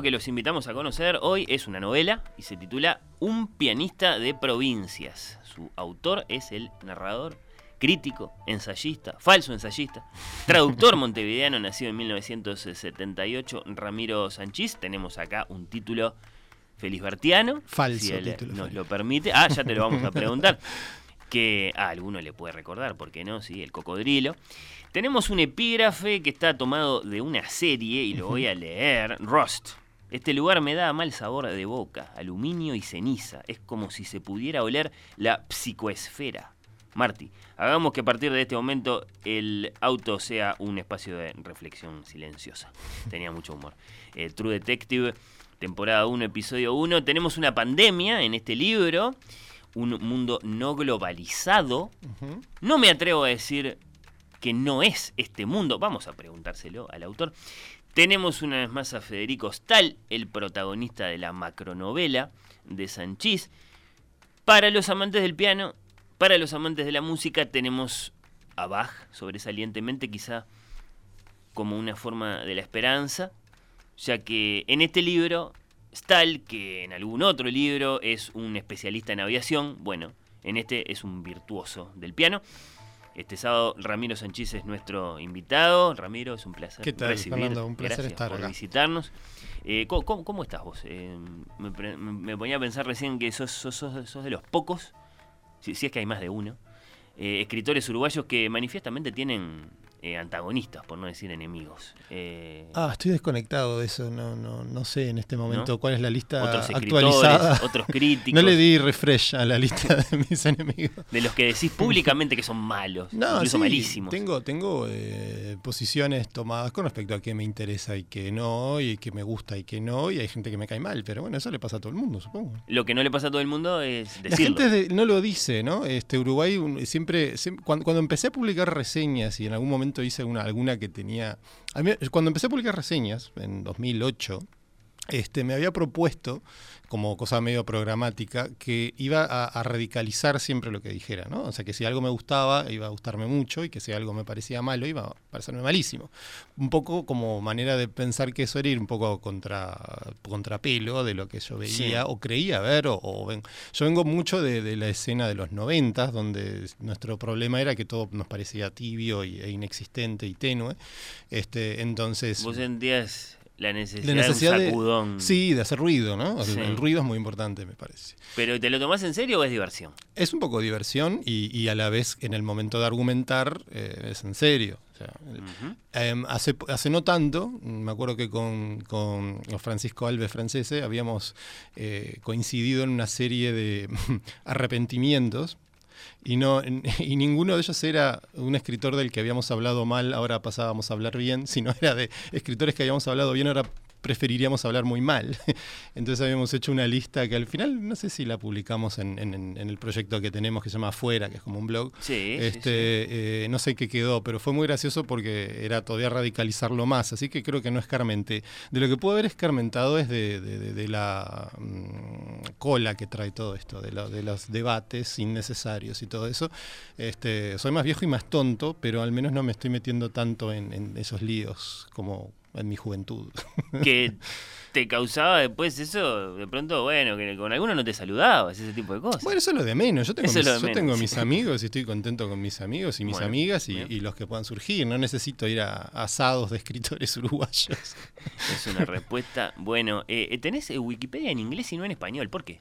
Libro que los invitamos a conocer hoy es una novela y se titula Un pianista de provincias. Su autor es el narrador, crítico, ensayista, falso ensayista, traductor montevideano nacido en 1978, Ramiro Sanchís. Tenemos acá un título felisbertiano. Falso si él título, nos lo permite. Ah, ya te lo vamos a preguntar. Que a alguno le puede recordar, ¿por qué no? Sí, el cocodrilo. Tenemos un epígrafe que está tomado de una serie y lo voy a leer. Rust. Este lugar me da mal sabor de boca, aluminio y ceniza. Es como si se pudiera oler la psicoesfera. Marty, hagamos que a partir de este momento el auto sea un espacio de reflexión silenciosa. Tenía mucho humor. Eh, True Detective, temporada 1, episodio 1. Tenemos una pandemia en este libro, un mundo no globalizado. No me atrevo a decir que no es este mundo. Vamos a preguntárselo al autor. Tenemos una vez más a Federico Stahl, el protagonista de la macronovela de Sanchís. Para los amantes del piano, para los amantes de la música, tenemos a Bach sobresalientemente, quizá como una forma de la esperanza, ya que en este libro, Stahl, que en algún otro libro es un especialista en aviación, bueno, en este es un virtuoso del piano. Este sábado Ramiro Sanchís es nuestro invitado. Ramiro, es un placer ¿Qué tal. Fernando? Un placer Gracias estar por acá. visitarnos. Eh, ¿cómo, cómo- cómo estás vos? Eh, me, ponía a pensar recién que sos, sos- sos- sos de los pocos, si, si es que hay más de uno, eh, escritores uruguayos que manifiestamente tienen eh, antagonistas, por no decir enemigos. Eh, Ah, estoy desconectado de eso, no, no, no sé en este momento ¿No? cuál es la lista otros actualizada. otros críticos, No le di refresh a la lista de mis enemigos. de los que decís públicamente que son malos, No, incluso sí, malísimos. Tengo, tengo eh, posiciones tomadas con respecto a qué me interesa y qué no, y qué me gusta y qué no, y hay gente que me cae mal, pero bueno, eso le pasa a todo el mundo, supongo. Lo que no le pasa a todo el mundo es La decirlo. gente de- no lo dice, ¿no? Este Uruguay siempre, siem- cuando, cuando empecé a publicar reseñas y en algún momento hice una, alguna que tenía, a cuando empecé a publicar reseñas en 2008, este, me había propuesto como cosa medio programática que iba a, a radicalizar siempre lo que dijera, ¿no? O sea, que si algo me gustaba iba a gustarme mucho y que si algo me parecía malo iba a parecerme malísimo. Un poco como manera de pensar que eso era ir un poco contra contrapelo de lo que yo veía Sí. o creía ver o, o ven- yo vengo mucho de, de la escena de los noventas donde nuestro problema era que todo nos parecía tibio y- e inexistente y tenue este entonces Vos sentías la necesidad, la necesidad de un de, sacudón. sí de hacer ruido no el, Sí. el ruido es muy importante me parece Pero ¿te lo tomás en serio o es diversión? es un poco diversión y, y a la vez en el momento de argumentar eh, es en serio o sea. Em, hace, hace no tanto, me acuerdo que con, con Francisco Alves Francese habíamos eh, coincidido en una serie de arrepentimientos y, no, y ninguno de ellos era un escritor del que habíamos hablado mal, ahora pasábamos a hablar bien, sino era de escritores que habíamos hablado bien, ahora preferiríamos hablar muy mal. Entonces habíamos hecho una lista que al final, no sé si la publicamos en, en- en el proyecto que tenemos que se llama Afuera, que es como un blog, Sí, este, sí. eh, no sé qué quedó, pero fue muy gracioso porque era todavía radicalizarlo más, así que creo que no escarmenté. De lo que puedo haber escarmentado es de, de- de- de la mm, cola que trae todo esto, de, lo- de los debates innecesarios y todo eso. Este, soy más viejo y más tonto, pero al menos no me estoy metiendo tanto en, en esos líos como en mi juventud. que te causaba después eso, de pronto, bueno, que con algunos no te saludabas, ese tipo de cosas. Bueno, eso es lo de menos. Yo tengo, Eso mis, lo de yo menos, tengo sí. mis amigos y estoy contento con mis amigos y mis Bueno, amigas y, y los que puedan surgir. No necesito ir a asados de escritores uruguayos. Es una respuesta. Bueno, eh, tenés eh, Wikipedia en inglés y no en español, ¿por qué?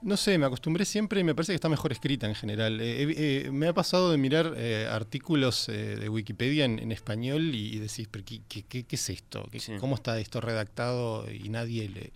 No sé, me acostumbré siempre y me parece que está mejor escrita en general. Eh, eh, eh, me ha pasado de mirar eh, artículos de Wikipedia en, en español y, y decís, ¿pero qué, qué- qué- qué es esto? ¿Qué- Sí. ¿Cómo está esto redactado y nadie lee?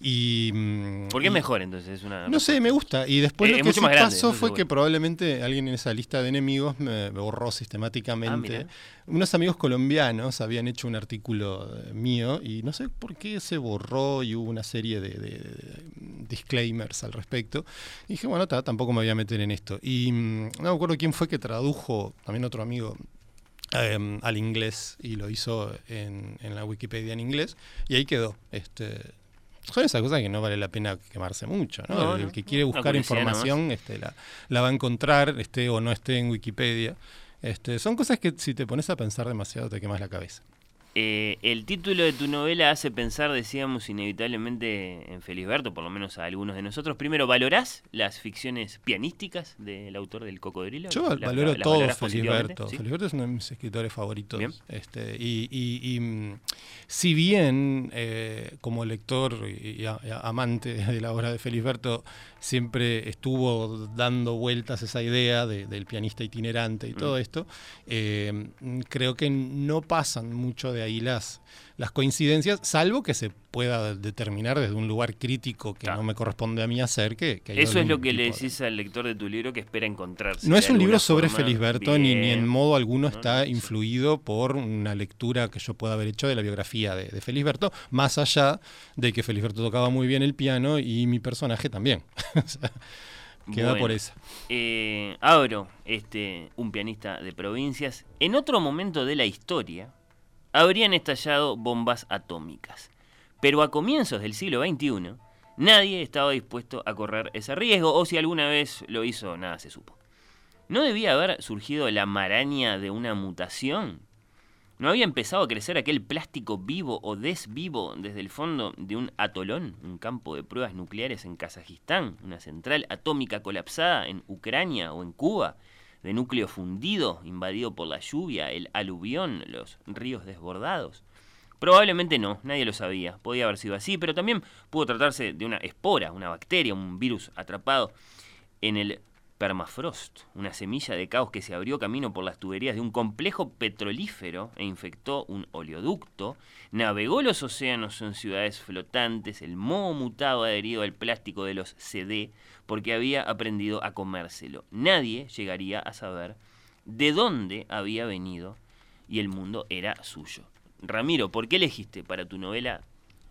Y, mm, ¿Por qué y- mejor entonces? Es una No sé, me gusta. Y después lo que sí grande, pasó fue que probablemente alguien en esa lista de enemigos me me borró Ah, sistemáticamente. mira. Unos amigos colombianos habían hecho un artículo eh, mío y no sé por qué se borró y hubo una serie de, de- de disclaimers al respecto. Y dije, bueno, ta, tampoco me voy a meter en esto. Y mm, no me acuerdo quién fue que tradujo, también otro amigo, em, al inglés y lo hizo en, en la Wikipedia en inglés y ahí quedó. Este, son esas cosas que no vale la pena quemarse mucho, ¿no? No, el, que quiere buscar información este, la, la va a encontrar, esté o no esté en Wikipedia. Este, son cosas que si te pones a pensar demasiado te quemas la cabeza. Eh, el título de tu novela hace pensar, decíamos, inevitablemente en Felisberto, por lo menos a algunos de nosotros. Primero, ¿valorás las ficciones pianísticas del autor del Cocodrilo? Yo ¿Las- valoro todo? Felisberto. ¿Sí? Felisberto es uno de mis escritores favoritos. Bien. Este, y, y- y, mm, si bien eh, como lector y, a- amante de la obra de Felisberto siempre estuvo dando vueltas esa idea de- del pianista itinerante y todo Mm. esto, eh, creo que no pasan mucho de ahí las, las coincidencias, salvo que se pueda determinar desde un lugar crítico que Claro. no me corresponde a mí hacer. Que, que Eso es lo que le de- decís al lector de tu libro que espera encontrarse. no es un libro sobre. Felisberto ni, ni en modo alguno No, está influido por una lectura que yo pueda haber hecho de la biografía de, de Felisberto, más allá de que Felisberto tocaba muy bien el piano y mi personaje también. O sea, Queda Bueno, por esa. eh, abro este, un pianista de provincias. En otro momento de la historia habrían estallado bombas atómicas. Pero a comienzos del siglo XXI, nadie estaba dispuesto a correr ese riesgo, o si alguna vez lo hizo, nada se supo. ¿No debía haber surgido la maraña de una mutación? ¿No había empezado a crecer aquel plástico vivo o desvivo desde el fondo de un atolón, un campo de pruebas nucleares en Kazajistán, una central atómica colapsada en Ucrania o en Cuba, de núcleo fundido, invadido por la lluvia, el aluvión, los ríos desbordados? Probablemente no, nadie lo sabía, podía haber sido así, pero también pudo tratarse de una espora, una bacteria, un virus atrapado en el permafrost, una semilla de caos que se abrió camino por las tuberías de un complejo petrolífero e infectó un oleoducto, navegó los océanos en ciudades flotantes, el moho mutado adherido al plástico de los CD porque había aprendido a comérselo. Nadie llegaría a saber de dónde había venido y el mundo era suyo. Ramiro, ¿por qué elegiste para tu novela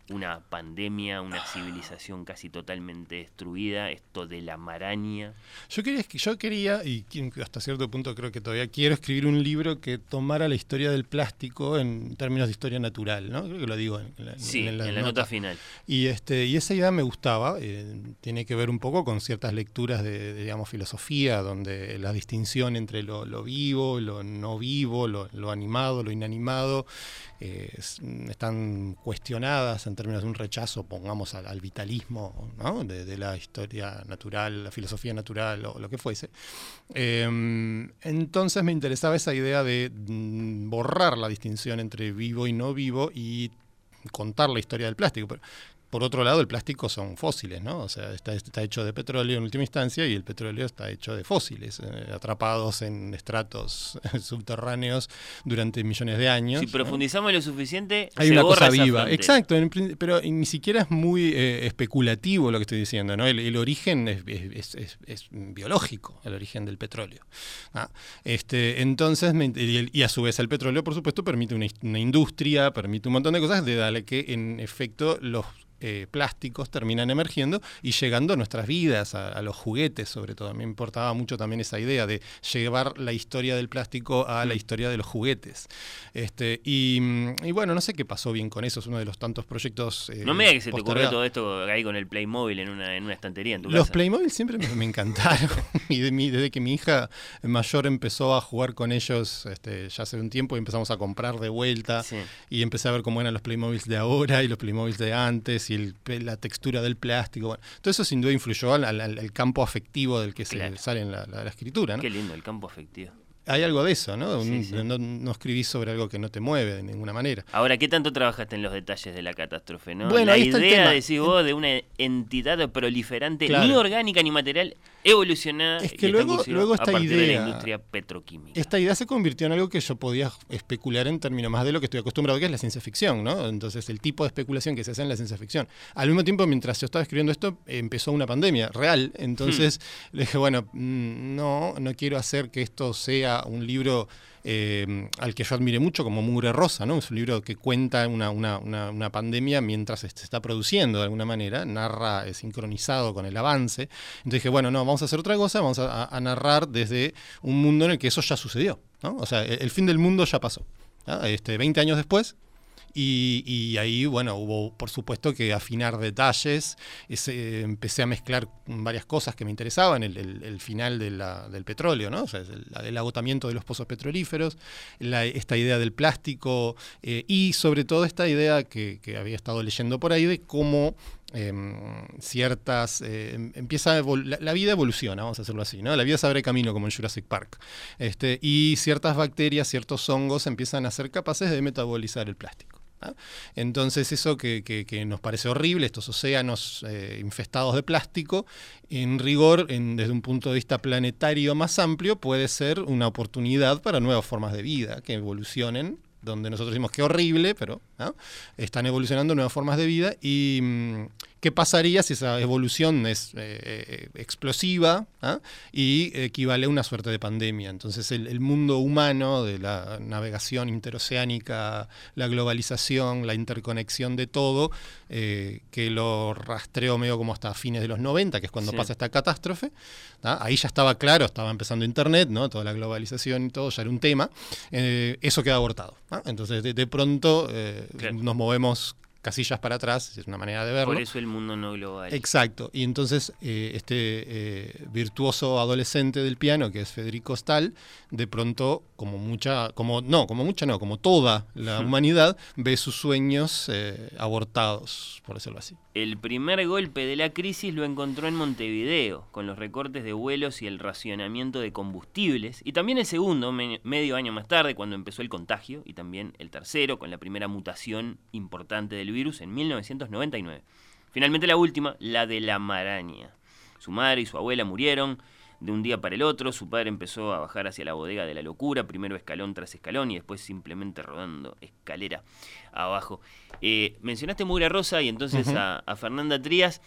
una pandemia, una civilización casi totalmente destruida, esto de la maraña? Yo quería, yo quería, y hasta cierto punto creo que todavía quiero escribir un libro que tomara la historia del plástico en términos de historia natural, ¿no? Creo que lo digo en, la, Sí, en la, nota. final. Y, este, y esa idea me gustaba, eh, tiene que ver un poco con ciertas lecturas de, de, digamos, filosofía, donde la distinción entre lo, lo vivo, lo no vivo, lo, lo animado, lo inanimado, eh, es- están cuestionadas en términos de un rechazo, pongamos, al, al vitalismo ¿no? de, la historia natural, la filosofía natural o lo que fuese. Eh, entonces me interesaba esa idea de mm, borrar la distinción entre vivo y no vivo y contar la historia del plástico. Por otro lado, el plástico son fósiles, ¿no? O sea, está, está hecho de petróleo en última instancia y el petróleo está hecho de fósiles, eh, atrapados en estratos subterráneos durante millones de años. Si ¿no? profundizamos lo suficiente, Hay se una borra cosa viva, exacto, en pero ni siquiera es muy eh, especulativo lo que estoy diciendo, ¿no? El, el origen es, es- es- es biológico, el origen del petróleo. Ah, Este, entonces, y, a su vez el petróleo, por supuesto, permite una, industria, permite un montón de cosas, de darle que en efecto los eh, plásticos terminan emergiendo y llegando a nuestras vidas, a, a los juguetes sobre todo. A mí me importaba mucho también esa idea de llevar la historia del plástico a la Mm. historia de los juguetes. Este, y, y bueno, no sé qué pasó bien con eso, es uno de los tantos proyectos... eh, No me digas que se te ocurrió todo esto ahí con el Playmobil en una, en una estantería en tu Los casa. Playmobil siempre me, me encantaron. y de mi- desde que mi hija mayor empezó a jugar con ellos este, ya hace un tiempo y empezamos a comprar de vuelta. Sí. Y empecé a ver cómo eran los Playmobils de ahora y los Playmobils de antes y el- la textura del plástico. Bueno, todo eso sin duda influyó al, al- al campo afectivo del que se Claro. sale en la, la- la escritura. ¿no? Qué lindo el campo afectivo. hay algo de eso, ¿no? Sí, Un- sí. No, no escribís sobre algo que no te mueve de ninguna manera. Ahora, ¿qué tanto trabajaste en los detalles de la catástrofe? ¿no? Bueno, la ahí está el idea, tema. decís vos, de una entidad proliferante, Claro. ni orgánica ni material, evolucionada Es y que está luego- luego a esta partir de la idea- industria petroquímica. Esta idea se convirtió en algo que yo podía especular en términos más de lo que estoy acostumbrado, que es la ciencia ficción, ¿no? Entonces, el tipo de especulación que se hace en la ciencia ficción. Al mismo tiempo, mientras yo estaba escribiendo esto, empezó una pandemia real. Entonces, le dije, bueno, mm, no, no quiero hacer que esto sea un libro eh, al que yo admire mucho, como Mugre Rosa, ¿no? Es un libro que cuenta una, una- una- pandemia mientras se está produciendo de alguna manera, narra eh, sincronizado con el avance. Entonces dije, bueno, no, vamos a hacer otra cosa, vamos a, narrar desde un mundo en el que eso ya sucedió, ¿no? O sea, el, fin del mundo ya pasó. Este, 20 años después, y, ahí, bueno, hubo por supuesto que afinar detalles. Empecé a mezclar varias cosas que me interesaban. El, final del petróleo, ¿no? O sea, el, agotamiento de los pozos petrolíferos, esta idea del plástico eh, y sobre todo esta idea que, había estado leyendo por ahí de cómo em, ciertas eh, em- empieza la, la vida evoluciona vamos a hacerlo así no la vida se abre camino como en Jurassic Park este y ciertas bacterias ciertos hongos empiezan a ser capaces de metabolizar el plástico Entonces eso que nos parece horrible, estos océanos eh, infestados de plástico, en rigor, en- desde un punto de vista planetario más amplio, puede ser una oportunidad para nuevas formas de vida que evolucionen, donde nosotros decimos que horrible, pero ¿no? están evolucionando nuevas formas de vida. ¿Y mm, qué pasaría si esa evolución es eh, eh, explosiva y equivale a una suerte de pandemia? Entonces el, el mundo humano de la navegación interoceánica, la globalización, la interconexión de todo, eh, que lo rastreó medio como hasta fines de los 90, que es cuando Sí. pasa esta catástrofe. ¿ah? Ahí ya estaba claro, estaba empezando Internet, ¿no? toda la globalización y todo, ya era un tema. Eh, eso queda abortado. Entonces de, de pronto Claro. nos movemos casillas para atrás, es una manera de verlo. Por eso el mundo no global. Exacto. Y entonces eh, este eh, virtuoso adolescente del piano, que es Federico Stahl, de pronto, como mucha, como no, como mucha no, como toda la humanidad, ve sus sueños eh, abortados, por decirlo así. El primer golpe de la crisis lo encontró en Montevideo, con los recortes de vuelos y el racionamiento de combustibles, y también el segundo, me- medio año más tarde, cuando empezó el contagio, y también el tercero, con la primera mutación importante del virus en 1999. Finalmente la última, la de la maraña. Su madre y su abuela murieron de un día para el otro, su padre empezó a bajar hacia la bodega de la locura, primero escalón tras escalón y después simplemente rodando escalera abajo. Eh, mencionaste Mugre Rosa y entonces a Fernanda Trías.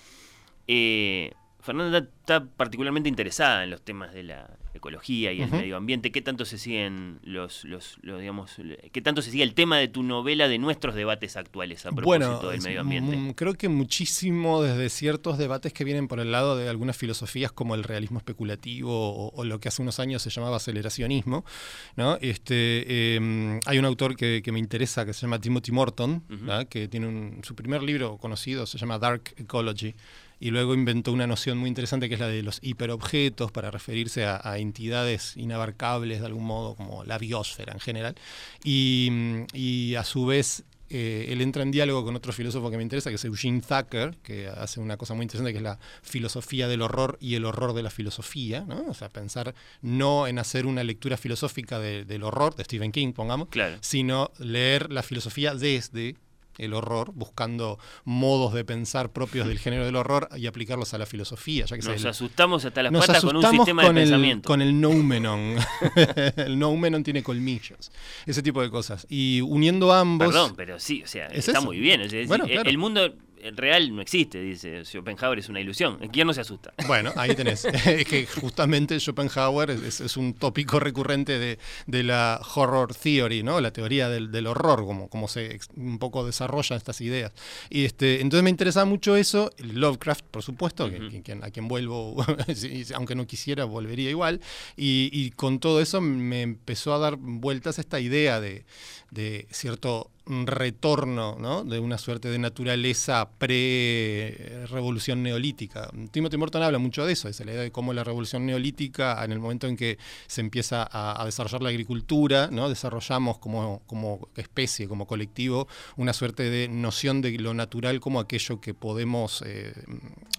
Eh, Fernanda está particularmente interesada en los temas de la ecología y el medio ambiente. ¿Qué tanto se siguen los, los, los, digamos, qué tanto se sigue el tema de tu novela de nuestros debates actuales a propósito del medio ambiente? creo que muchísimo desde ciertos debates que vienen por el lado de algunas filosofías como el realismo especulativo o, o lo que hace unos años se llamaba aceleracionismo. ¿no? Este, eh, hay un autor que, que me interesa que se llama Timothy Morton, que tiene un- su primer libro conocido, se llama Dark Ecology. Y luego inventó una noción muy interesante que es la de los hiperobjetos para referirse a, a entidades inabarcables de algún modo, como la biosfera en general. Y, y a su vez eh, él entra en diálogo con otro filósofo que me interesa, que es Eugene Thacker, que hace una cosa muy interesante que es la filosofía del horror y el horror de la filosofía, ¿no? O sea, pensar no en hacer una lectura filosófica de- del horror, de Stephen King, pongamos, Claro. sino leer la filosofía desde el horror, buscando modos de pensar propios del género del horror y aplicarlos a la filosofía, ya que Nos el- asustamos hasta las patas con un sistema con de el, pensamiento. Con el noumenon. el noumenon tiene colmillos. Ese tipo de cosas. Y uniendo ambos. Perdón, pero sí, o sea, ¿Es está eso? muy bien. es decir, Bueno, el- claro. El mundo real no existe, dice Schopenhauer, es una ilusión. ¿Quién no se asusta? Bueno, ahí tenés. es que justamente Schopenhauer es, es un tópico recurrente de, de la horror theory, ¿no? La teoría del, del horror, como, como se un poco desarrollan estas ideas. Y este, entonces me interesaba mucho eso. Lovecraft, por supuesto, que- Ujú. que- a quien vuelvo, aunque no quisiera, volvería igual. Y, y con todo eso me empezó a dar vueltas esta idea de, de cierto retorno ¿no? de una suerte de naturaleza pre-revolución neolítica. Timothy Morton habla mucho de eso, es la idea de cómo la revolución neolítica, en el momento en que se empieza a, a desarrollar la agricultura, ¿no? desarrollamos como, como especie, como colectivo, una suerte de noción de lo natural como aquello que podemos eh,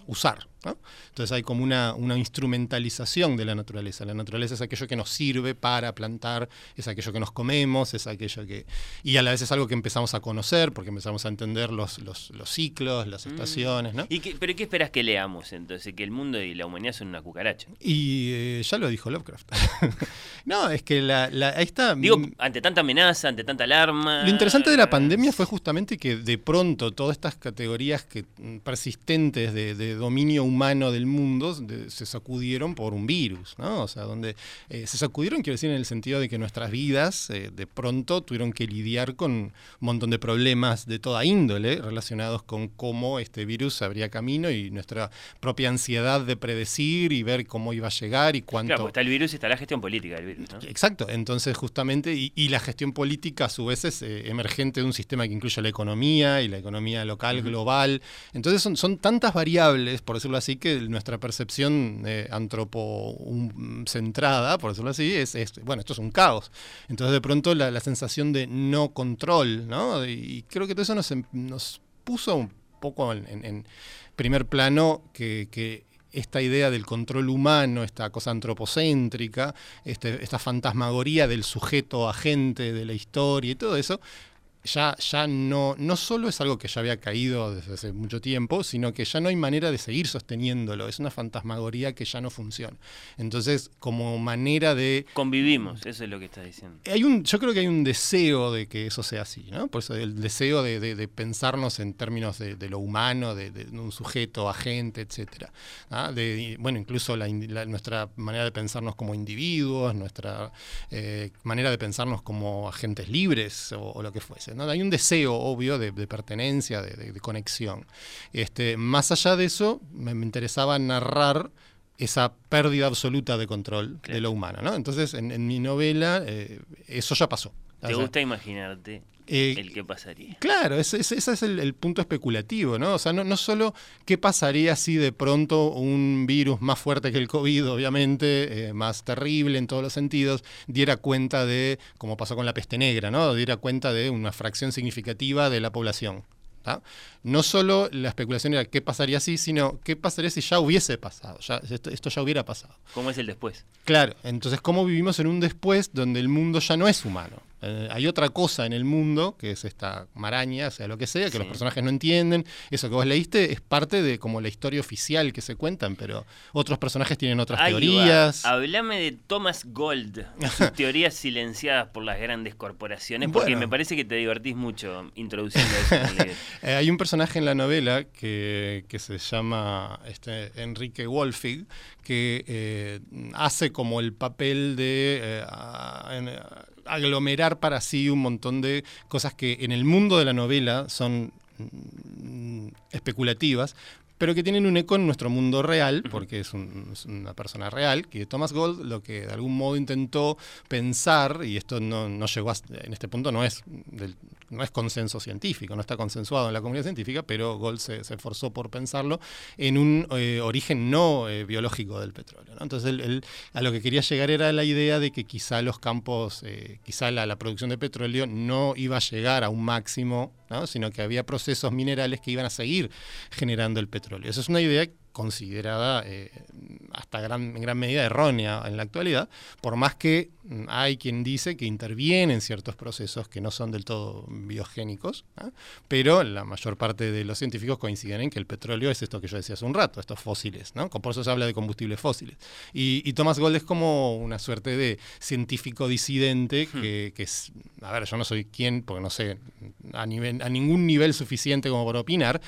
usar. ¿No? Entonces hay como una, una instrumentalización de la naturaleza. La naturaleza es aquello que nos sirve para plantar, es aquello que nos comemos, es aquello que... Y a la vez es algo que empezamos a conocer porque empezamos a entender los, los, los ciclos, las estaciones, ¿no? ¿Y qué- ¿Pero qué esperas que leamos entonces? Que el mundo y la humanidad son una cucaracha. Y eh, ya lo dijo Lovecraft. no, es que la, la- ahí está. Digo, mm, ante tanta amenaza, ante tanta alarma. Lo interesante de la pandemia fue justamente que de pronto todas estas categorías que, mm, persistentes de, de dominio humano del mundo de- se sacudieron por un virus, ¿no? O sea, donde eh, se sacudieron, quiero decir, en el sentido de que nuestras vidas eh, de pronto tuvieron que lidiar con un montón de problemas de toda índole relacionados con cómo este virus abría camino y nuestra propia ansiedad de predecir y ver cómo iba a llegar y cuánto... Claro, está el virus y está la gestión política del virus, ¿no? Exacto, entonces justamente, y, y la gestión política a su vez es eh, emergente de un sistema que incluye la economía y la economía local, global. Entonces son, son tantas variables, por decirlo así, que nuestra percepción eh, antropocentrada, por decirlo así, es, es, bueno, esto es un caos. Entonces de pronto la, sensación de no control, ¿no? Y creo que todo eso nos, em- puso un poco en, primer plano que, que esta idea del control humano, esta cosa antropocéntrica, este- esta fantasmagoría del sujeto agente de la historia y todo eso, ya, ya no, no solo es algo que ya había caído desde hace mucho tiempo, sino que ya no hay manera de seguir sosteniéndolo. Es una fantasmagoría que ya no funciona. Entonces, como manera de Convivimos, eso es lo que estás diciendo. hay un, yo creo que hay un deseo de que eso sea así, ¿no? Por eso el deseo de, de- de pensarnos en términos de, de lo humano, de, un sujeto, agente, etcétera. ¿ah? Bueno, incluso la la- nuestra manera de pensarnos como individuos, nuestra eh, manera de pensarnos como agentes libres o, o lo que fuese. ¿No? Hay un deseo obvio de, de pertenencia, de, de- de conexión. Este, más allá de eso, me, me interesaba narrar esa pérdida absoluta de control Claro. de lo humano. ¿no? Entonces, en, en mi novela, eh, eso ya pasó. O ¿Te sea, gusta imaginarte eh, el que pasaría? Claro, ese, ese- ese es el, el punto especulativo, ¿no? O sea, no, no solo qué pasaría si de pronto un virus más fuerte que el COVID, obviamente, eh, más terrible en todos los sentidos, diera cuenta de, como pasó con la peste negra, ¿no? Diera cuenta de una fracción significativa de la población. ¿tá? No solo la especulación era qué pasaría si, sino qué pasaría si ya hubiese pasado, ya, esto, esto ya hubiera pasado. ¿Cómo es el después? Claro, entonces cómo vivimos en un después donde el mundo ya no es humano. Eh, hay otra cosa en el mundo, que es esta maraña, o sea, lo que sea, que Sí. los personajes no entienden. Eso que vos leíste es parte de como la historia oficial que se cuentan, pero otros personajes tienen otras Ahí va. teorías. Hablame de Thomas Gold, sus teorías silenciadas por las grandes corporaciones, porque Bueno. me parece que te divertís mucho introduciendo eso. Eh, hay un personaje en la novela que, que se llama este, Enrique Wolfig, que eh, hace como el papel de eh, aglomerar para sí un montón de cosas que en el mundo de la novela son mm, especulativas, pero que tienen un eco en nuestro mundo real, porque es, un- es una persona real, que Thomas Gold lo que de algún modo intentó pensar, y esto no, no llegó a, en este punto no es, del- no es consenso científico, no está consensuado en la comunidad científica, pero Gold se, se esforzó por pensarlo en un eh, origen no eh, biológico del petróleo. ¿no? Entonces él, él a lo que quería llegar era la idea de que quizá los campos, eh, quizá la, la producción de petróleo no iba a llegar a un máximo, ¿no? sino que había procesos minerales que iban a seguir generando el petróleo. Esa es una idea considerada eh, hasta gran, en gran medida errónea en la actualidad, por más que mm, hay quien dice que intervienen ciertos procesos que no son del todo biogénicos, ¿ah? pero la mayor parte de los científicos coinciden en que el petróleo es esto que yo decía hace un rato, estos fósiles, ¿no? por eso se habla de combustibles fósiles. Y, y Thomas Gold es como una suerte de científico disidente que, que es, a ver, yo no soy quien, porque no sé, a, nivel, a ningún nivel suficiente como para opinar,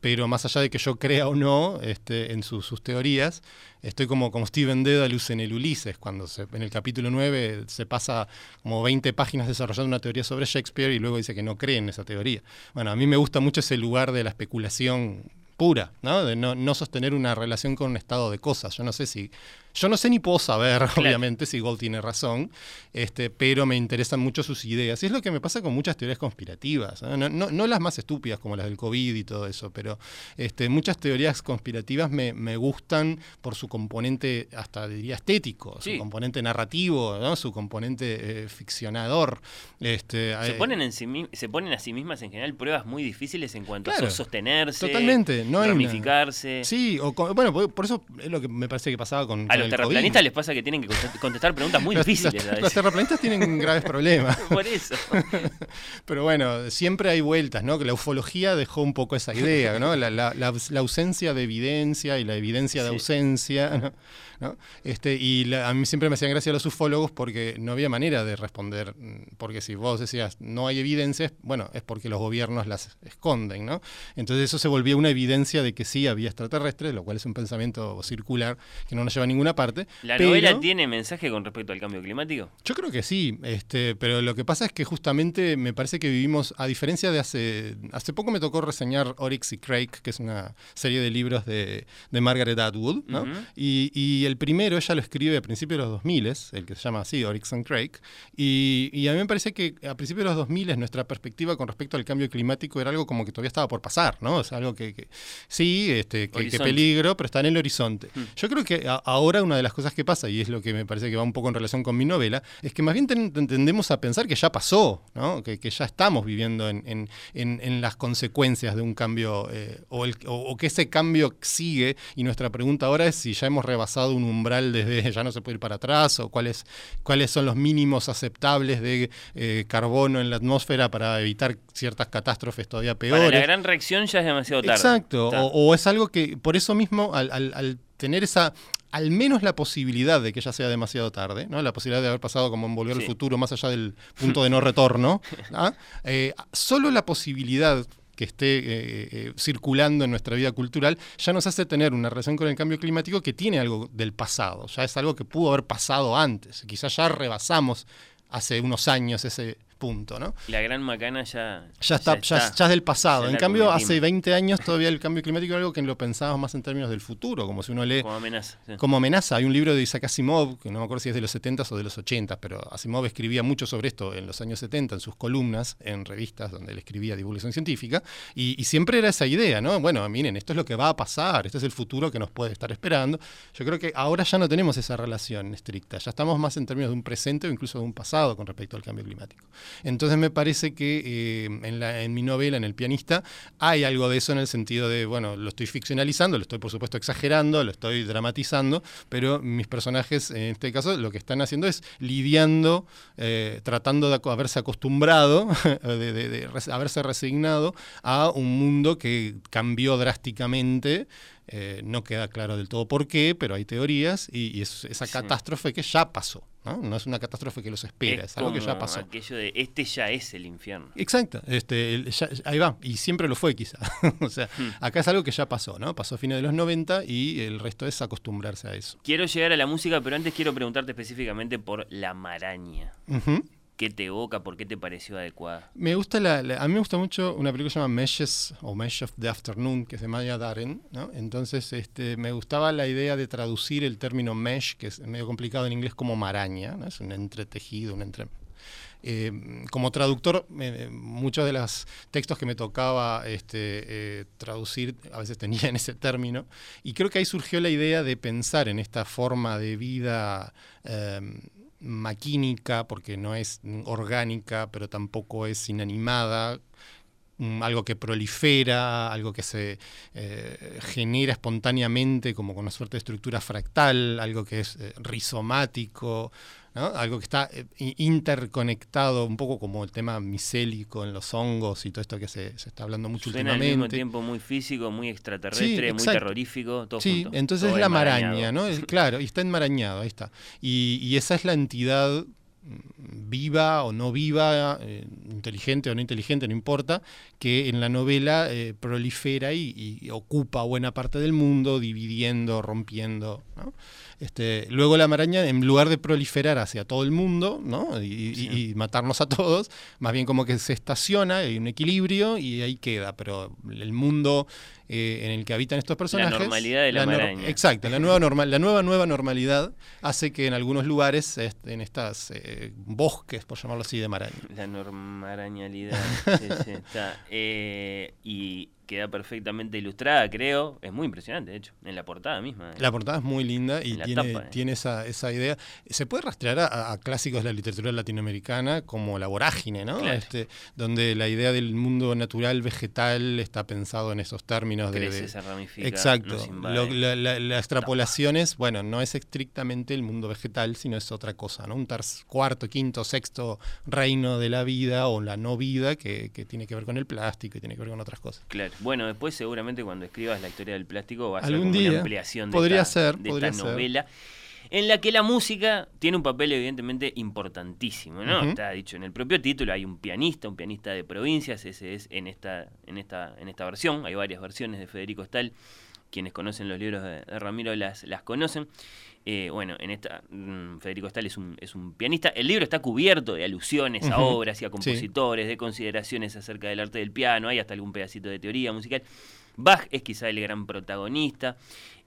pero más allá de que yo crea o no este, en su- sus teorías, estoy como, como Steven Dedalus en el Ulises, cuando se- en el capítulo 9 se pasa como 20 páginas desarrollando una teoría sobre Shakespeare y luego dice que no cree en esa teoría. Bueno, a mí me gusta mucho ese lugar de la especulación pura, ¿no? de no, no sostener una relación con un estado de cosas. Yo no sé si Yo no sé ni puedo saber, obviamente, si Gold tiene razón, este, pero me interesan mucho sus ideas. Y es lo que me pasa con muchas teorías conspirativas. ¿no? No, no- no las más estúpidas como las del COVID y todo eso, pero este, muchas teorías conspirativas me, me gustan por su componente, hasta diría estético, Sí. su componente narrativo, ¿no? su componente eh, ficcionador. Este, Se eh, ponen, en sí mi- se ponen a sí mismas en general pruebas muy difíciles en cuanto Claro, a sostenerse, totalmente, no una- ramificarse. Sí, o con- bueno, por, por eso es lo que me parece que pasaba con, A con los terraplanistas les pasa que tienen que contest- contestar preguntas muy Los- difíciles. Los, los terraplanistas tienen graves problemas. Por eso. Pero bueno, siempre hay vueltas, ¿no? Que la ufología dejó un poco esa idea, ¿no? La, la- la aus- la ausencia de evidencia y la evidencia de Sí. ausencia, ¿no? ¿No? Este, y la- a mí siempre me hacían gracia los ufólogos porque no había manera de responder, mm, porque si vos decías no hay evidencias, bueno, es porque los gobiernos las esconden, ¿no? Entonces eso se volvía una evidencia de que sí había extraterrestres, lo cual es un pensamiento circular que no nos lleva a ninguna parte. ¿La pero- novela tiene mensaje con respecto al cambio climático? yo creo que sí, este, pero lo que pasa es que justamente me parece que vivimos, a diferencia de hace, hace poco me tocó reseñar Oryx y Craig, que es una serie de libros de, de Margaret Atwood, ¿no? Y, y el primero ella lo escribe a principios de los 2000, el que se llama así, Oryx and Craig, y, y a mí me parece que a principios de los 2000 nuestra perspectiva con respecto al cambio climático era algo como que todavía estaba por pasar, ¿no? Es algo que, que- sí, este, que, peligro, pero está en el horizonte. Mm. Yo creo que a- ahora una de las cosas que pasa, y es lo que me parece que va un poco en relación con mi novela, es que más bien ten- tendemos a pensar que ya pasó, ¿no? que, que ya estamos viviendo en, en- en- en las consecuencias de un cambio, eh, o, el- o- o que ese cambio sigue, y nuestra pregunta ahora es si ya hemos rebasado un umbral desde ya no se puede ir para atrás, o cuáles, cuáles son los mínimos aceptables de eh, carbono en la atmósfera para evitar ciertas catástrofes todavía peores. Para la gran reacción ya es demasiado tarde. Exacto, o, o es algo que por eso mismo, al, al- al tener esa, al menos la posibilidad de que ya sea demasiado tarde, ¿no? la posibilidad de haber pasado como en Volver al Sí. Futuro, más allá del punto de no retorno, ¿ah? Eh, solo la posibilidad que esté eh, eh, circulando en nuestra vida cultural, ya nos hace tener una relación con el cambio climático que tiene algo del pasado, ya es algo que pudo haber pasado antes, quizás ya rebasamos hace unos años ese punto, ¿no? La gran macana ya, Ya está, ya, ya es del pasado. En cambio, hace 20 años todavía el cambio climático era algo que lo pensábamos más en términos del futuro, como si uno lee como amenaza. sí. como amenaza. Hay un libro de Isaac Asimov, que no me acuerdo si es de los 70 o de los 80, pero Asimov escribía mucho sobre esto en los años 70, en sus columnas, en revistas donde él escribía divulgación científica, y, y siempre era esa idea, ¿no? Bueno, miren, esto es lo que va a pasar, este es el futuro que nos puede estar esperando. Yo creo que ahora ya no tenemos esa relación estricta, ya estamos más en términos de un presente o incluso de un pasado con respecto al cambio climático. Entonces me parece que eh, en, la- en mi novela, en El pianista, hay algo de eso en el sentido de, bueno, lo estoy ficcionalizando, lo estoy por supuesto exagerando, lo estoy dramatizando, pero mis personajes en este caso lo que están haciendo es lidiando, eh, tratando de haberse acostumbrado, de, haberse resignado a un mundo que cambió drásticamente. Eh, no queda claro del todo por qué, pero hay teorías y, y es esa Sí. catástrofe que ya pasó. ¿no? no es una catástrofe que los espera, es, algo que ya pasó. Aquello de este ya es el infierno. Exacto, este, el- ya- ahí va, y siempre lo fue quizá. o sea, Hmm. acá es algo que ya pasó, ¿no? Pasó a fines de los 90 y el resto es acostumbrarse a eso. Quiero llegar a la música, pero antes quiero preguntarte específicamente por La Maraña. ¿Qué te evoca? ¿Por qué te pareció adecuada? Me gusta la, la- a mí me gusta mucho una película que se llama Meshes o Mesh of the Afternoon, que es de Maya Daren, ¿no? Entonces, este, me gustaba la idea de traducir el término mesh, que es medio complicado en inglés, como maraña, ¿no? Es un entretejido, un entre... Eh, como traductor, eh, muchos de los textos que me tocaba este, eh, traducir a veces tenían ese término, y creo que ahí surgió la idea de pensar en esta forma de vida eh, maquínica, porque no es orgánica, pero tampoco es inanimada, mm, algo que prolifera, algo que se eh, genera espontáneamente como con una suerte de estructura fractal, algo que es eh, rizomático, ¿no? algo que está eh, interconectado, un poco como el tema micélico en los hongos y todo esto que se, se está hablando mucho Suena al últimamente. mismo tiempo muy físico, muy extraterrestre, muy terrorífico, todo Sí, junto, entonces todo es la maraña, ¿no? Es- claro, y está enmarañado, ahí está. Y, y esa es la entidad mm, viva o no viva, eh, inteligente o no inteligente, no importa, que en la novela eh, prolifera y, y ocupa buena parte del mundo, dividiendo, rompiendo. ¿no? Este, luego la maraña, en lugar de proliferar hacia todo el mundo ¿no? y, y- Sí. y matarnos a todos, más bien como que se estaciona, hay un equilibrio y ahí queda, pero el mundo eh, en el que habitan estos personajes. normalidad de la maraña. Exacto, la nueva, normal, la nueva nueva normalidad hace que en algunos lugares, est- en estas eh, bosques, por llamarlo así, de maraña. La normarañalidad. sí, sí, está. Eh, y queda perfectamente ilustrada, creo. Es muy impresionante, de hecho, en la portada misma. La portada es muy linda y tiene, tapa, eh. tiene esa, esa idea. Se puede rastrear a, a clásicos de la literatura latinoamericana como La Vorágine, ¿no? Claro. Este, donde la idea del mundo natural vegetal está pensado en esos términos de... Crece, de- se ramifica. Exacto. Lo- la, la- la extrapolación es, bueno, no es estrictamente el mundo vegetal, sino es otra cosa, ¿no? Un cuarto, quinto, sexto reino de la vida o la no vida que, que tiene que ver con el plástico y tiene que ver con otras cosas. Claro. Bueno, después seguramente cuando escribas la historia del plástico va a ser como día. una ampliación de Podría esta, ser, de podría esta ser. novela. En la que la música tiene un papel evidentemente importantísimo, ¿no? Está dicho en el propio título, hay un pianista, un pianista de provincias, ese es en esta, en esta, en esta versión, hay varias versiones de Federico Stahl, quienes conocen los libros de, de Ramiro las, las conocen. Eh, bueno, en esta, mm, Federico Stahl es un, es un pianista. El libro está cubierto de alusiones a obras y a compositores, de consideraciones acerca del arte del piano, hay hasta algún pedacito de teoría musical. Bach es quizá el gran protagonista.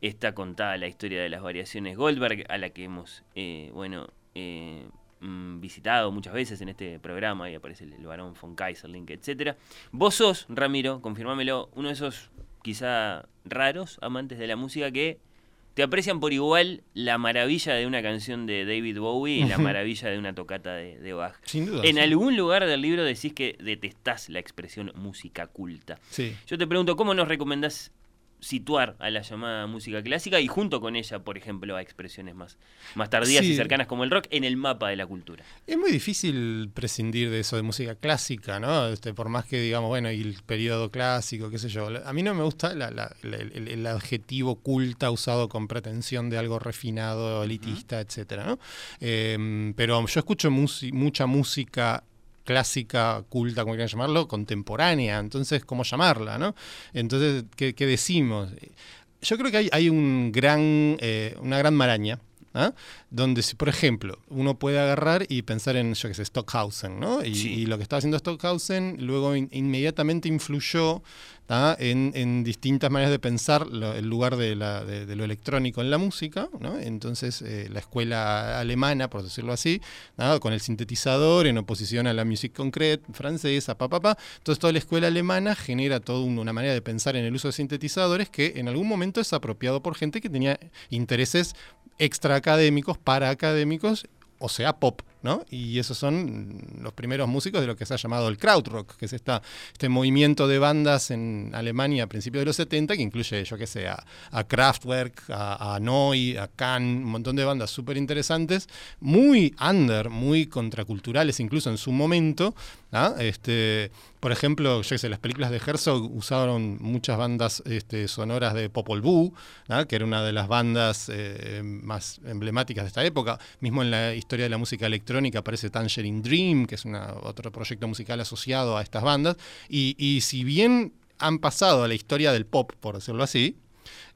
Está contada la historia de las variaciones Goldberg, a la que hemos, eh, bueno, eh, mm, visitado muchas veces en este programa. Ahí aparece el, el varón von Kaiserlink, etcétera. Vos sos, Ramiro, confirmámelo, uno de esos quizá raros amantes de la música que te aprecian por igual la maravilla de una canción de David Bowie y la maravilla de una tocata de, de Bach. Sin duda. En sí. algún lugar del libro decís que detestás la expresión música culta. Sí. Yo te pregunto, ¿cómo nos recomendás situar a la llamada música clásica y junto con ella, por ejemplo, a expresiones más, más tardías y cercanas como el rock en el mapa de la cultura? Es muy difícil prescindir de eso, de música clásica, ¿no? Este, por más que digamos, bueno, y el periodo clásico, qué sé yo. A mí no me gusta la- la- la- el, el adjetivo culta usado con pretensión de algo refinado, elitista, etcétera, ¿no? Eh, pero yo escucho mucha música clásica, culta, como quieran llamarlo, contemporánea. Entonces, ¿cómo llamarla, no? Entonces, ¿qué, qué decimos? Yo creo que hay, hay un gran, eh, una gran maraña ¿ah? donde, si, por ejemplo, uno puede agarrar y pensar en, yo qué sé, Stockhausen, ¿no? Y, Sí. y lo que estaba haciendo Stockhausen luego in- inmediatamente influyó. En, distintas maneras de pensar lo- el lugar de, la- de- lo electrónico en la música, ¿no? Entonces, eh, la escuela alemana, por decirlo así, con el sintetizador en oposición a la musique concrète francesa, pa, pa, pa. Entonces, toda la escuela alemana genera toda un- una manera de pensar en el uso de sintetizadores que en algún momento es apropiado por gente que tenía intereses extraacadémicos, para académicos, o sea, pop, ¿no? Y esos son los primeros músicos de lo que se ha llamado el krautrock, que es esta, este movimiento de bandas en Alemania a principios de los 70, que incluye, yo qué sé, a, Kraftwerk, a, a Neu, a Kahn, un montón de bandas súper interesantes, muy under, muy contraculturales incluso en su momento. ¿Ah? Este, por ejemplo, yo sé, las películas de Herzog usaron muchas bandas este, sonoras de Popol Vuh, ¿ah? que era una de las bandas eh, más emblemáticas de esta época. Mismo en la historia de la música electrónica aparece Tangerine Dream, que es una, otro proyecto musical asociado a estas bandas. Y, y si bien han pasado a la historia del pop, por decirlo así,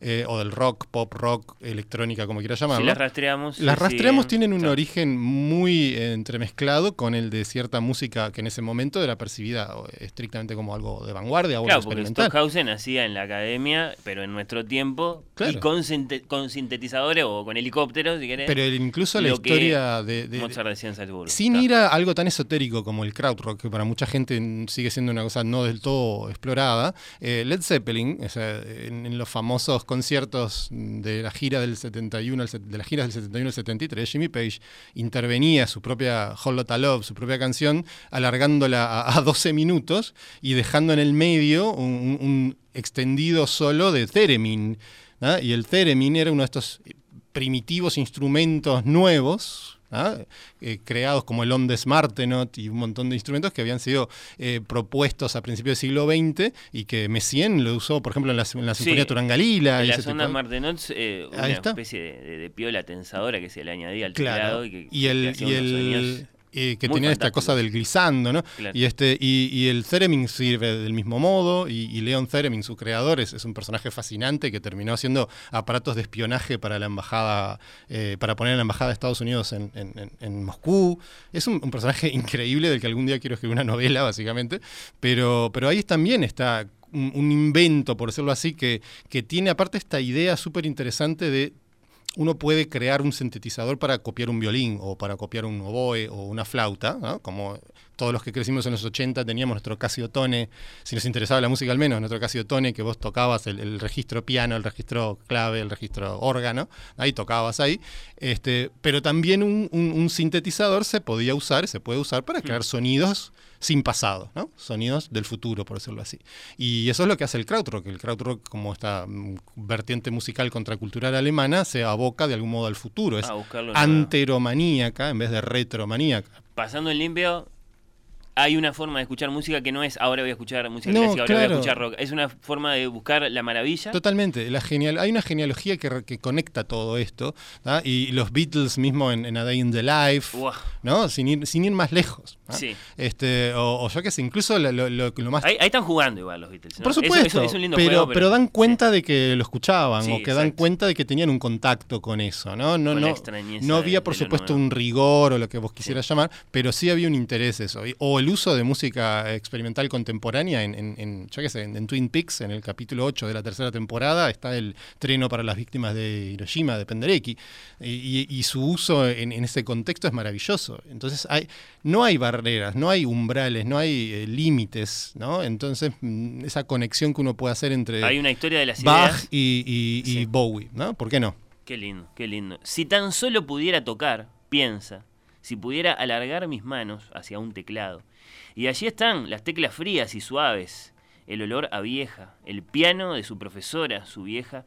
eh, o del rock, pop, rock, electrónica, como quiera llamarlo. Si las rastreamos. Las rastreamos tienen un Claro. origen muy entremezclado con el de cierta música que en ese momento era percibida estrictamente como algo de vanguardia o Claro, algo porque experimental. Stockhausen hacía en la academia, pero en nuestro tiempo, y con, con sintetizadores o con helicópteros, si querés. Pero incluso la historia de, de- Mozart decía en Salzburgo. Sin ir a algo tan esotérico como el krautrock, que para mucha gente sigue siendo una cosa no del todo explorada, eh, Led Zeppelin, o sea, en, en los famosos conciertos de la gira del 71, al se- de las giras del 71 al 73, Jimmy Page intervenía su propia Whole Lotta Love, su propia canción, alargándola a, a 12 minutos y dejando en el medio un, un- extendido solo de Theremin. ¿ah? Y el Theremin era uno de estos primitivos instrumentos nuevos, ¿ah? eh, creados como el Ondes Martenot y un montón de instrumentos que habían sido eh, propuestos a principios del siglo XX y que Messiaen lo usó, por ejemplo, en la, en la Sí, Sinfonía Turangalila. En y las ese ondas tipo de- Martenots, eh, una está. especie de, de- de piola tensadora que se le añadía al Claro. teclado y que, y el, y el- eh, que muy tenía esta cosa del glissando, ¿no? Claro. Y este y, y el Theremin sirve del mismo modo y, y Leon Theremin, su creador, es, es un personaje fascinante que terminó haciendo aparatos de espionaje para la embajada, eh, para poner en la embajada de Estados Unidos en, en- en- en Moscú. Es un, un personaje increíble del que algún día quiero escribir una novela, básicamente. Pero, pero ahí también está un, un invento, por decirlo así, que, que tiene aparte esta idea súper interesante de uno puede crear un sintetizador para copiar un violín o para copiar un oboe o una flauta, ¿no? como todos los que crecimos en los 80 teníamos nuestro Casio Tone, si nos interesaba la música al menos, nuestro Casio Tone, que vos tocabas el, el registro piano, el registro clave, el registro órgano, ahí tocabas ahí, este, pero también un, un- un sintetizador se podía usar, se puede usar para crear sonidos sin pasado, ¿no? Sonidos del futuro, por decirlo así. Y eso es lo que hace el krautrock. El krautrock, como esta mm, vertiente musical contracultural alemana, se aboca de algún modo al futuro. Es anteromaníaca en vez de retromaníaca. Pasando en limpio, hay una forma de escuchar música que no es ahora voy a escuchar música No, clásica, ahora voy a escuchar rock. Es una forma de buscar la maravilla. Totalmente. La genial, hay una genealogía que, que conecta todo esto. ¿tá? Y los Beatles mismo en, en A Day in the Life. ¿no? Sin ir, sin ir más lejos. Sí. Este, o, o yo que sé, incluso lo, lo- lo- más Ahí, ahí están jugando igual los Beatles. ¿no? Por supuesto, eso es un lindo pero, juego, pero dan cuenta de que lo escuchaban Sí, o que dan cuenta de que tenían un contacto con eso, ¿no? No, Con no, no había, por supuesto, un rigor o lo que vos quisieras llamar, pero sí había un interés eso. Y- O el uso de música experimental contemporánea en, en- en, yo qué sé, en, en Twin Peaks, en el capítulo 8 de la tercera temporada, está el treno para las víctimas de Hiroshima, de Penderecki, y, su uso en, ese contexto es maravilloso. Entonces, hay, no hay barreras, no hay umbrales, no hay eh, límites, ¿no? Entonces, mm, esa conexión que uno puede hacer entre Hay una historia de las Bach ideas. y, y- y Sí. Bowie, ¿no? ¿Por qué no? Qué lindo, qué lindo. Si tan solo pudiera tocar, piensa, si pudiera alargar mis manos hacia un teclado. Y allí están las teclas frías y suaves, el olor a vieja, el piano de su profesora, su vieja,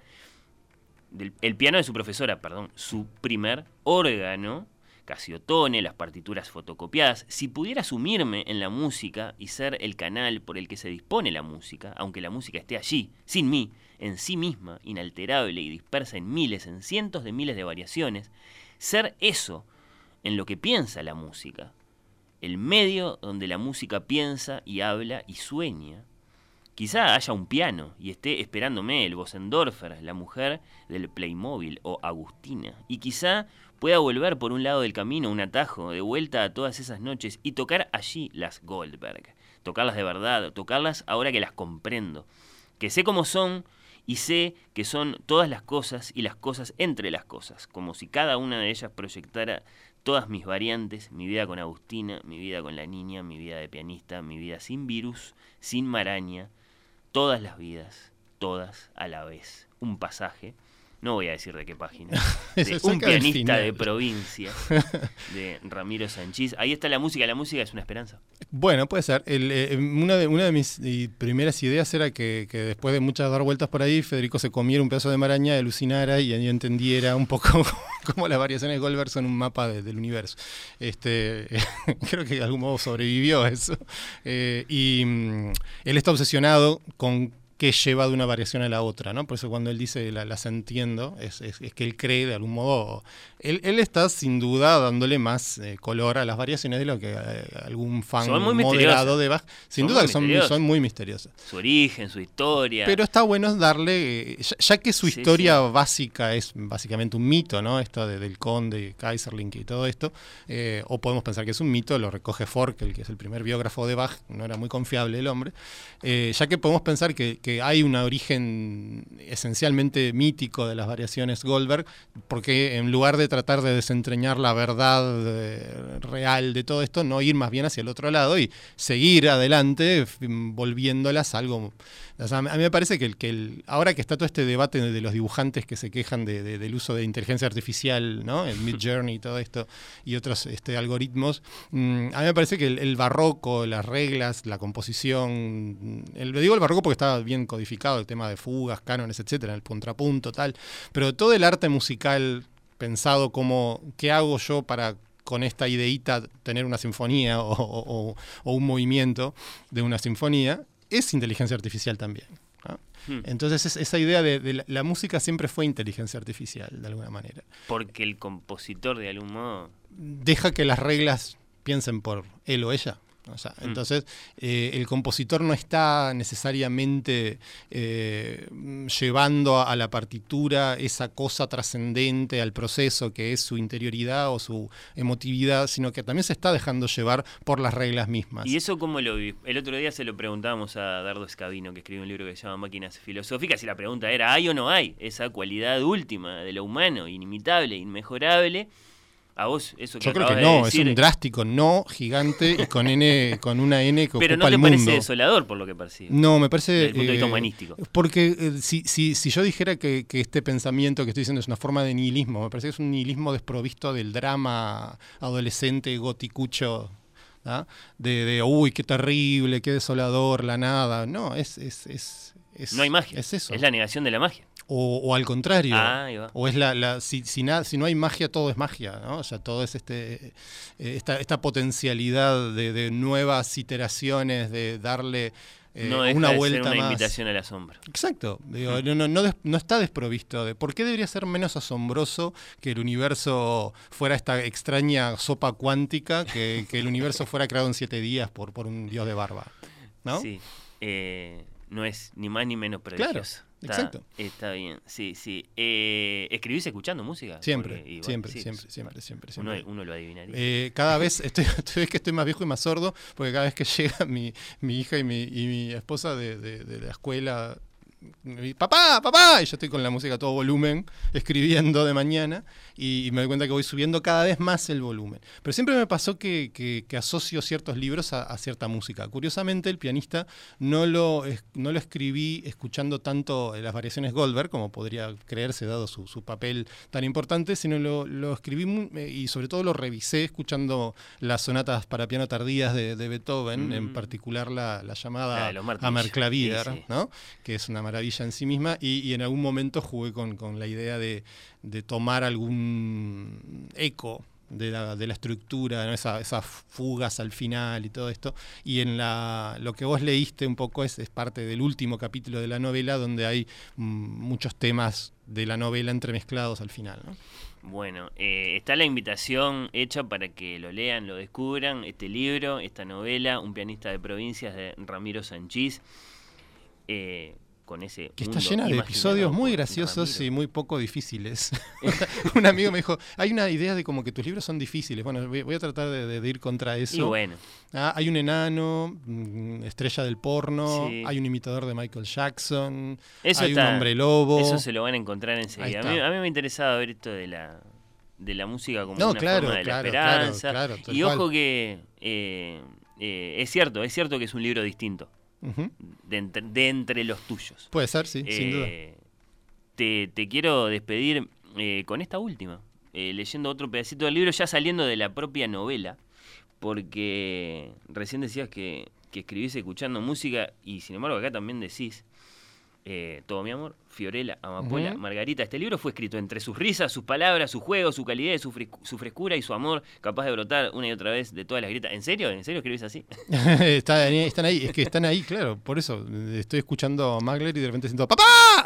el piano de su profesora, perdón, su primer órgano, Casiotone, las partituras fotocopiadas. Si pudiera sumirme en la música y ser el canal por el que se dispone la música, aunque la música esté allí, sin mí, en sí misma, inalterable y dispersa en miles, en cientos de miles de variaciones, ser eso en lo que piensa la música, el medio donde la música piensa y habla y sueña. Quizá haya un piano y esté esperándome el Bosendorfer, la mujer del Playmobil o Agustina. Y quizá pueda volver por un lado del camino, un atajo, de vuelta a todas esas noches y tocar allí las Goldberg. Tocarlas de verdad, tocarlas ahora que las comprendo. Que sé cómo son y sé que son todas las cosas y las cosas entre las cosas, como si cada una de ellas proyectara todas mis variantes, mi vida con Agustina, mi vida con la niña, mi vida de pianista, mi vida sin virus, sin maraña, todas las vidas, todas a la vez. Un pasaje, no voy a decir de qué página, de un pianista de provincia, de Ramiro Sanchís. Ahí está la música, la música es una esperanza. Bueno, puede ser. El, eh, una, de, una de mis eh, primeras ideas era que, que después de muchas dar vueltas por ahí, Federico se comiera un pedazo de maraña, alucinara y yo entendiera un poco cómo las variaciones de Goldberg son un mapa de- del universo. Este, creo que de algún modo sobrevivió a eso. Eh, y mm, él está obsesionado con qué lleva de una variación a la otra, ¿no? Por eso cuando él dice la- las entiendo, es, es- es que él cree de algún modo, él, él está sin duda dándole más eh, color a las variaciones de lo que eh, algún fan moderado de Bach, sin Son duda que son, son muy misteriosas. Su origen, su historia. Pero está bueno darle, eh, ya, ya que su Sí, historia básica es básicamente un mito, ¿no? Esto de- del conde, Kaiserling y todo esto, o podemos pensar que es un mito, lo recoge Forkel, que es el primer biógrafo de Bach, no era muy confiable el hombre, ya que podemos pensar que, que hay un origen esencialmente mítico de las variaciones Goldberg, porque en lugar de tratar de desentrañar la verdad eh, real de todo esto, no ir más bien hacia el otro lado y seguir adelante f- volviéndolas algo... a mí me parece que, el, que el, ahora que está todo este debate de los dibujantes que se quejan de- de- del uso de inteligencia artificial, ¿no? el Mid Journey y todo esto, y otros este, algoritmos, mm, a mí me parece que el, barroco, las reglas, la composición, el, digo el barroco porque está bien codificado, el tema de fugas, cánones, etcétera, el contrapunto, tal, pero todo el arte musical pensado como, ¿qué hago yo para con esta ideita tener una sinfonía o, o- o- o un movimiento de una sinfonía, es inteligencia artificial también. ¿no? Hmm. Entonces es- esa idea de, de la, la música siempre fue inteligencia artificial, de alguna manera. Porque el compositor, de algún modo, Deja que las reglas piensen por él o ella. O sea, Mm. entonces, eh, el compositor no está necesariamente eh, llevando a, a la partitura esa cosa trascendente al proceso que es su interioridad o su emotividad, sino que también se está dejando llevar por las reglas mismas. ¿Y eso cómo lo vi? El otro día se lo preguntábamos a Dardo Escabino, que escribe un libro que se llama Máquinas Filosóficas, y la pregunta era, ¿hay o no hay esa cualidad última de lo humano, inimitable, inmejorable? A vos, eso que Yo creo que de no, decir, es un drástico no gigante y con N, con una N que Pero ocupa no te el parece mundo. desolador por lo que percibo. No, me parece. Desde el punto de vista eh, humanístico. Porque eh, si, si, si yo dijera que, que este pensamiento que estoy diciendo es una forma de nihilismo, me parece que es un nihilismo desprovisto del drama adolescente goticucho. ¿ah? De, de, uy, qué terrible, qué desolador, la nada. No, es. es, es, es- No hay magia. Es eso. Es la negación de la magia. O, o al contrario. Ah. O es la, la si, si, nada, si no hay magia, todo es magia, ¿no? O sea, todo es este eh, esta, esta potencialidad de, de nuevas iteraciones, de darle eh, no deja una de vuelta ser una más. invitación al asombro. Exacto. Digo, no, no, no, des- no está desprovisto de. ¿Por qué debería ser menos asombroso que el universo fuera esta extraña sopa cuántica, que, que el universo fuera creado en siete días por, por un dios de barba? ¿No? Sí. Eh, no es ni más ni menos Claro, prodigioso. Está- exacto. Está bien, sí, sí. Eh, ¿Escribís escuchando música? Siempre, Porque siempre, sí, siempre, siempre, siempre, Uno, uno lo adivinaría. Eh, cada vez estoy, ves que estoy más viejo y más sordo, porque cada vez que llega mi, mi hija y mi, y mi esposa de, de- de la escuela, papá, papá, y yo estoy con la música a todo volumen, escribiendo de mañana, y, y me doy cuenta que voy subiendo cada vez más el volumen. Pero siempre me pasó que, que- que asocio ciertos libros a, a cierta música. Curiosamente, el pianista no lo, es- no lo escribí escuchando tanto las variaciones Goldberg, como podría creerse dado su, su papel tan importante, sino lo, lo escribí eh, y sobre todo lo revisé escuchando las sonatas para piano tardías de, de Beethoven, Mm. en particular la, la llamada Martins. Hammerklavier, Sí, sí. ¿no? que es una maravilla en sí misma, y, en algún momento jugué con, con la idea de, de tomar algún eco de la, de la estructura, ¿no? Esa- esas fugas al final y todo esto. Y en la, lo que vos leíste un poco es, es parte del último capítulo de la novela, donde hay mm, muchos temas de la novela entremezclados al final. ¿no? Bueno, eh, está la invitación hecha para que lo lean, lo descubran, este libro, esta novela, Un pianista de provincias de Ramiro Sanchís, eh, con ese Que está llena de episodios muy graciosos y muy poco difíciles. Un amigo me dijo, hay una idea de como que tus libros son difíciles. Bueno, voy, voy a tratar de, de- de ir contra eso. Y bueno, Ah, hay un enano, mm, estrella del porno, Sí. hay un imitador de Michael Jackson, Eso hay está- un hombre lobo. eso se lo van a encontrar enseguida. A mí, a mí me interesaba ver esto de la de la música como No, una claro, forma de claro, la esperanza. claro, y ojo cual. que eh, eh, es cierto, es cierto que es un libro distinto De entre, de entre los tuyos. Puede ser, sí, sin duda. Eh, Te, te quiero despedir eh, con esta última, eh, leyendo otro pedacito del libro, ya saliendo de la propia novela, porque recién decías que, que escribís escuchando música y sin embargo acá también decís, todo mi amor, Fiorella, Amapola. Margarita. Este libro fue escrito entre sus risas, sus palabras, su juego, su calidez, su, frescu- su frescura y su amor, capaz de brotar una y otra vez de todas las gritas. ¿En serio? ¿En serio escribís así? Está- están ahí, es que están ahí, claro, por eso. Estoy escuchando a Magler y de repente siento ¡Papá!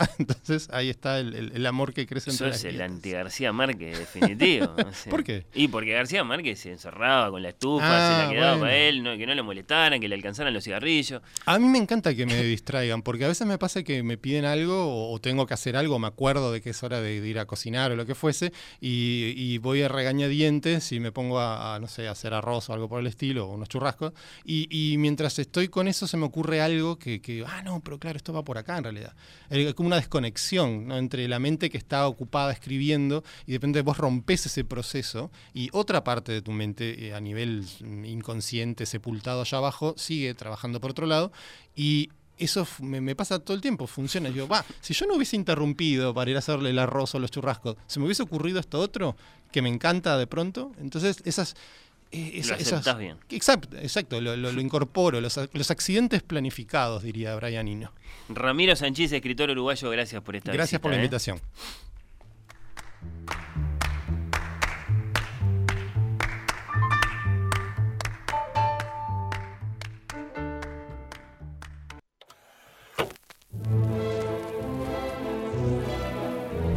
Entonces ahí está el, el- el amor que crece entre Sos las el grietas. anti García Márquez definitivo. ¿Por qué? Y porque García Márquez se encerraba con la estufa, Ah, se la quedaba bueno. para él, no- que no le molestaran, que le alcanzaran los cigarrillos. A mí me encanta que me distraigan, porque a veces me pasa que me piden algo o tengo que hacer algo, me acuerdo de que es hora de, ir a cocinar o lo que fuese, y, voy a regañadientes y me pongo a, no sé, hacer arroz o algo por el estilo, o unos churrascos, y, mientras estoy con eso se me ocurre algo que, que, ah, no, pero claro, esto va por acá en realidad. Es como una desconexión ¿no? entre la mente que está ocupada escribiendo y de vos rompes ese proceso y otra parte de tu mente eh, a nivel mm, inconsciente, sepultado allá abajo, sigue trabajando por otro lado y eso me, me pasa todo el tiempo, funciona. Yo, va, si yo no hubiese interrumpido para ir a hacerle el arroz o los churrascos, ¿se me hubiese ocurrido esto otro que me encanta de pronto? Entonces, esas... eh, esa- Lo esas- bien. Exacto, exacto lo, lo- lo incorporo, los, los accidentes planificados, diría Brian Eno. Ramiro Sanchís, escritor uruguayo, gracias por esta Gracias visita, por la ¿eh? invitación.